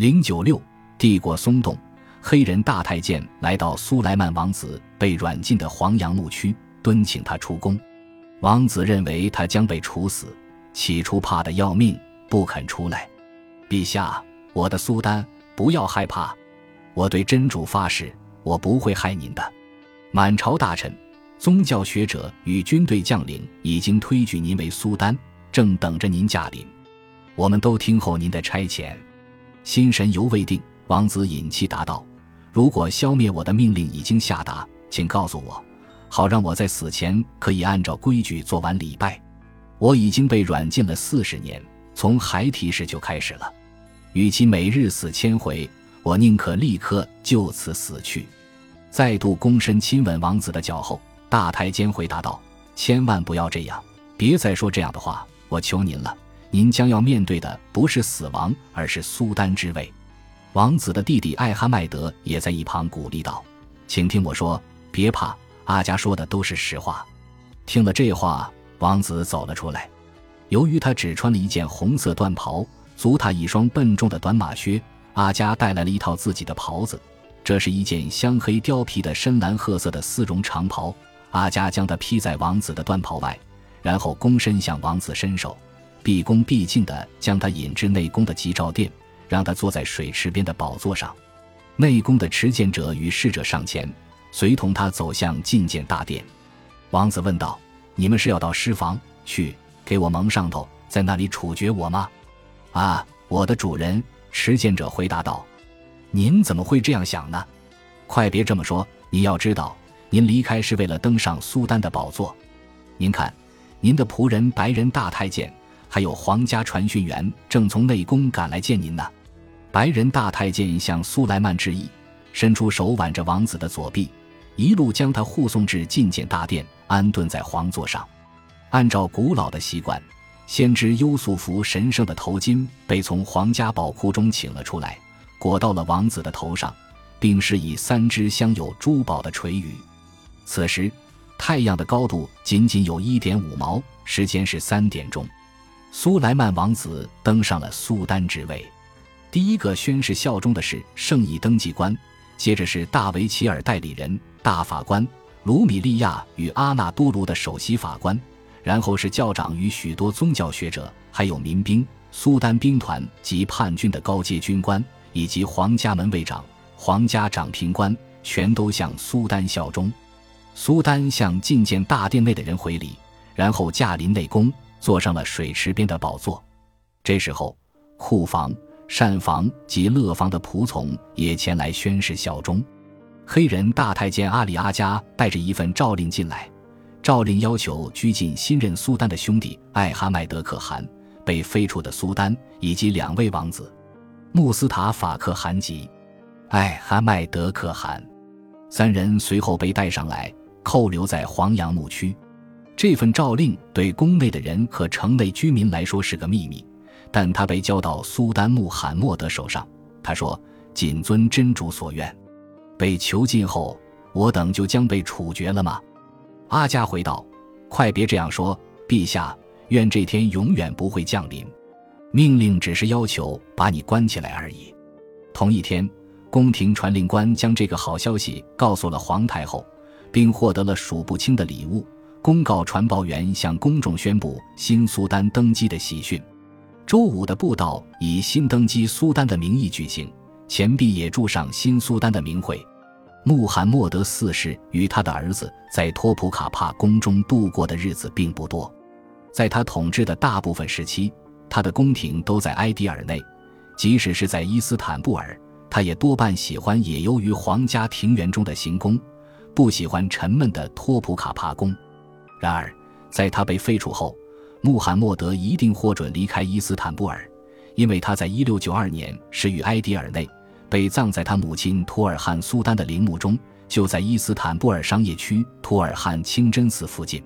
零九六，帝国松动，黑人大太监来到苏莱曼王子被软禁的黄杨牧区，敦请他出宫。王子认为他将被处死，起初怕得要命，不肯出来。陛下，我的苏丹，不要害怕，我对真主发誓，我不会害您的。满朝大臣、宗教学者与军队将领已经推举您为苏丹，正等着您驾临。我们都听候您的差遣。心神犹未定，王子隐气答道：“如果消灭我的命令已经下达，请告诉我。”好让我在死前可以按照规矩做完礼拜。我已经被软禁了四十年，从孩提时就开始了。与其每日死千回，我宁可立刻就此死去。再度躬身亲吻王子的脚后，大太监回答道：“千万不要这样，别再说这样的话，我求您了。您将要面对的不是死亡，而是苏丹之位。”王子的弟弟艾哈迈德也在一旁鼓励道：“请听我说，别怕。”阿加说的都是实话。听了这话，王子走了出来。由于他只穿了一件红色缎袍，足踏一双笨重的短马靴，阿加带来了一套自己的袍子。这是一件香黑貂皮的深蓝褐色的丝绒长袍。阿加将它披在王子的缎袍外，然后躬身向王子伸手，毕恭毕敬地将他引至内宫的吉兆殿，让他坐在水池边的宝座上。内宫的持剑者与侍者上前。随同他走向觐见大殿，王子问道：“你们是要到尸房去给我蒙上头，在那里处决我吗？”“啊，我的主人。”持剑者回答道。“您怎么会这样想呢？快别这么说！你要知道，您离开是为了登上苏丹的宝座。您看，您的仆人白人大太监，还有皇家传讯员正从内宫赶来见您呢。”白人大太监向苏莱曼致意，伸出手挽着王子的左臂。一路将他护送至觐见大殿，安顿在皇座上。按照古老的习惯，先知优素福神圣的头巾被从皇家宝库中请了出来，裹到了王子的头上，并施以三只镶有珠宝的垂羽。此时，太阳的高度仅仅有一点五毛，时间是三点钟。苏莱曼王子登上了苏丹之位。第一个宣誓效忠的是圣意登记官，接着是大维齐尔代理人。大法官卢米利亚与阿纳多卢的首席法官，然后是教长与许多宗教学者，还有民兵、苏丹兵团及叛军的高阶军官，以及皇家门卫长、皇家掌评官，全都向苏丹效忠。苏丹向觐见大殿内的人回礼，然后驾临内宫，坐上了水池边的宝座。这时候，库房、膳房及乐房的仆从也前来宣誓效忠。黑人大太监阿里阿加带着一份诏令进来，诏令要求拘禁新任苏丹的兄弟艾哈迈德可汗、被废黜的苏丹以及两位王子穆斯塔法克汗及艾哈迈德可汗三人，随后被带上来扣留在黄杨牧区。这份诏令对宫内的人和城内居民来说是个秘密，但他被交到苏丹穆罕默德手上。他说：“谨遵真主所愿。”被囚禁后，我等就将被处决了吗？阿加回道：“快别这样说，陛下，愿这天永远不会降临。命令只是要求把你关起来而已。”同一天，宫廷传令官将这个好消息告诉了皇太后，并获得了数不清的礼物。公告传报员向公众宣布新苏丹登基的喜讯。周五的布道以新登基苏丹的名义举行，钱币也铸上新苏丹的名讳。穆罕默德四世与他的儿子在托普卡帕宫中度过的日子并不多，在他统治的大部分时期，他的宫廷都在埃迪尔内，即使是在伊斯坦布尔，他也多半喜欢野游于皇家庭园中的行宫，不喜欢沉闷的托普卡帕宫。然而，在他被废除后，穆罕默德一定获准离开伊斯坦布尔，因为他在1692年始于埃迪尔内。被葬在他母亲图尔汉苏丹的陵墓中，就在伊斯坦布尔商业区图尔汉清真寺附近。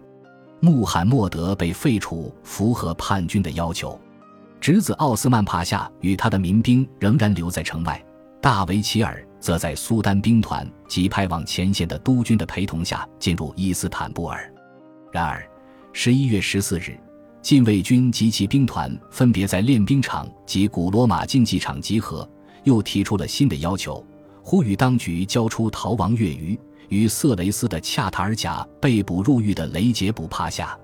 穆罕默德被废除，符合叛军的要求。侄子奥斯曼帕夏与他的民兵仍然留在城外，大维齐尔则在苏丹兵团及派往前线的督军的陪同下进入伊斯坦布尔。然而，十一月十四日，禁卫军及其兵团分别在练兵场及古罗马竞技场集合。又提出了新的要求，呼吁当局交出逃亡越狱与色雷斯的恰塔尔贾被捕入狱的雷杰卜帕夏。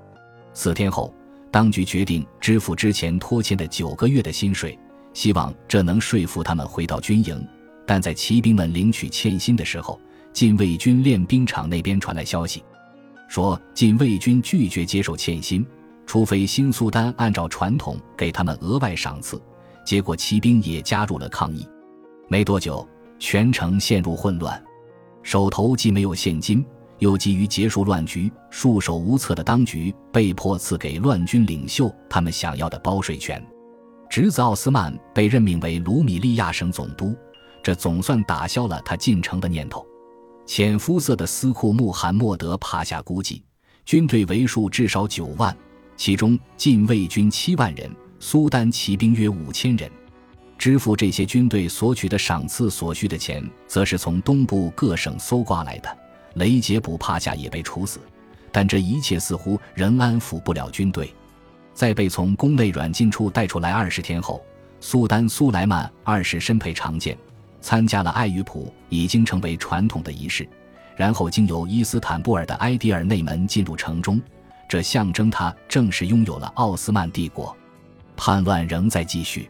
四天后，当局决定支付之前拖欠的九个月的薪水，希望这能说服他们回到军营。但在骑兵们领取欠薪的时候，禁卫军练兵场那边传来消息，说禁卫军拒绝接受欠薪，除非新苏丹按照传统给他们额外赏赐。结果骑兵也加入了抗议。没多久，全城陷入混乱，手头既没有现金，又急于结束乱局，束手无策的当局被迫赐给乱军领袖他们想要的包税权。侄子奥斯曼被任命为卢米利亚省总督。这总算打消了他进城的念头。浅肤色的斯库穆罕默德帕夏估计，军队为数至少九万，其中禁卫军七万人，苏丹骑兵约五千人。支付这些军队所取的赏赐所需的钱，则是从东部各省搜刮来的。雷杰卜帕夏也被处死，但这一切似乎仍安抚不了军队。在被从宫内软禁处带出来二十天后，苏丹苏莱曼二世身佩长剑。参加了爱与普已经成为传统的仪式，然后经由伊斯坦布尔的埃迪尔内门进入城中，这象征他正式拥有了奥斯曼帝国。叛乱仍在继续，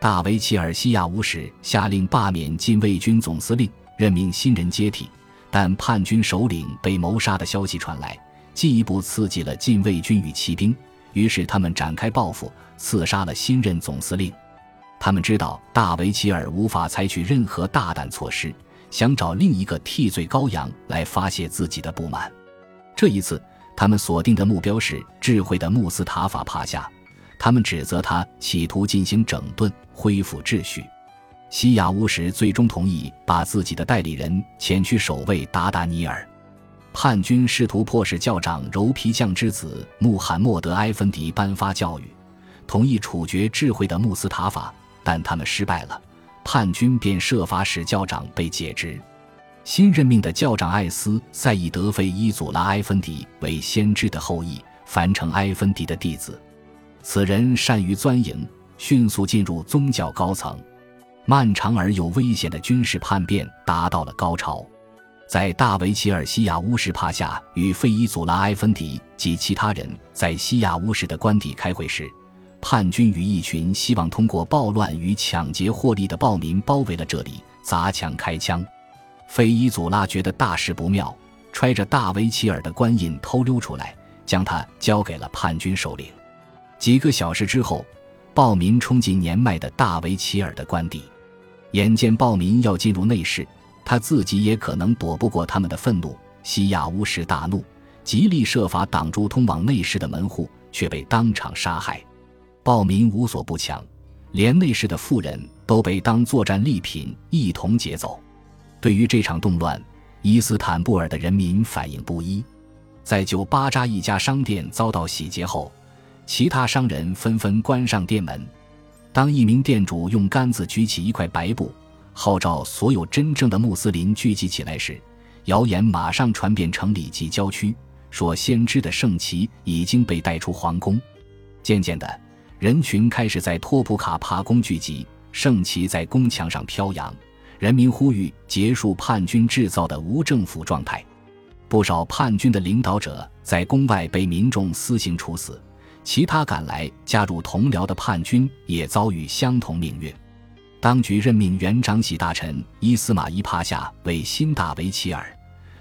大维齐尔西亚五使下令罢免禁卫军总司令，任命新人接替，但叛军首领被谋杀的消息传来，进一步刺激了禁卫军与骑兵，于是他们展开报复，刺杀了新任总司令。他们知道大维齐尔无法采取任何大胆措施，想找另一个替罪羔羊来发泄自己的不满。这一次，他们锁定的目标是智慧的穆斯塔法帕夏。他们指责他企图进行整顿，恢复秩序。西亚乌什最终同意把自己的代理人遣去守卫达达尼尔。叛军试图迫使教长柔皮匠之子穆罕默德埃芬迪颁发教育，同意处决智慧的穆斯塔法。但他们失败了，叛军便设法使教长被解职。新任命的教长艾斯赛义德费伊祖拉埃芬迪为先知的后裔，凡成埃芬迪的弟子。此人善于钻营，迅速进入宗教高层。漫长而又危险的军事叛变达到了高潮。在大维齐尔西亚乌什帕夏与费伊祖拉埃芬迪及其他人在西亚乌什的官邸开会时。叛军与一群希望通过暴乱与抢劫获利的暴民包围了这里，砸墙开枪。费伊祖拉觉得大事不妙，揣着大维齐尔的官印偷溜出来，将他交给了叛军首领。几个小时之后，暴民冲进年迈的大维齐尔的官邸，眼见暴民要进入内室，他自己也可能躲不过他们的愤怒。西亚乌什大怒，极力设法挡住通往内室的门户，却被当场杀害。暴民无所不抢，连内侍的妇人都被当作战利品一同劫走。对于这场动乱，伊斯坦布尔的人民反应不一。在酒巴扎一家商店遭到洗劫后，其他商人纷纷关上店门。当一名店主用杆子举起一块白布，号召所有真正的穆斯林聚集起来时，谣言马上传遍城里及郊区，说先知的圣旗已经被带出皇宫。渐渐的。人群开始在托普卡帕宫聚集，圣旗在宫墙上飘扬。人民呼吁结束叛军制造的无政府状态。不少叛军的领导者在宫外被民众私刑处死，其他赶来加入同僚的叛军也遭遇相同命运。当局任命原长喜大臣伊斯马伊帕夏为新大维齐尔，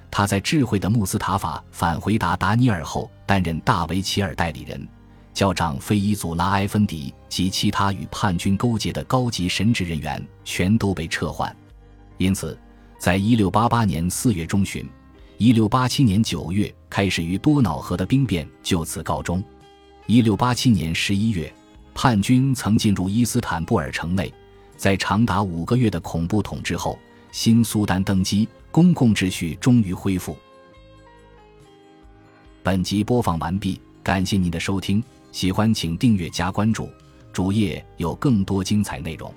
他在智慧的穆斯塔法返回达达尼尔后担任大维齐尔代理人。教长费伊祖拉埃芬迪及其他与叛军勾结的高级神职人员全都被撤换，因此，在1688年4月中旬，1687年9月开始于多瑙河的兵变就此告终。1687年11月，叛军曾进入伊斯坦布尔城内，在长达五个月的恐怖统治后，新苏丹登基，公共秩序终于恢复。本集播放完毕，感谢您的收听。喜欢请订阅加关注，主页有更多精彩内容。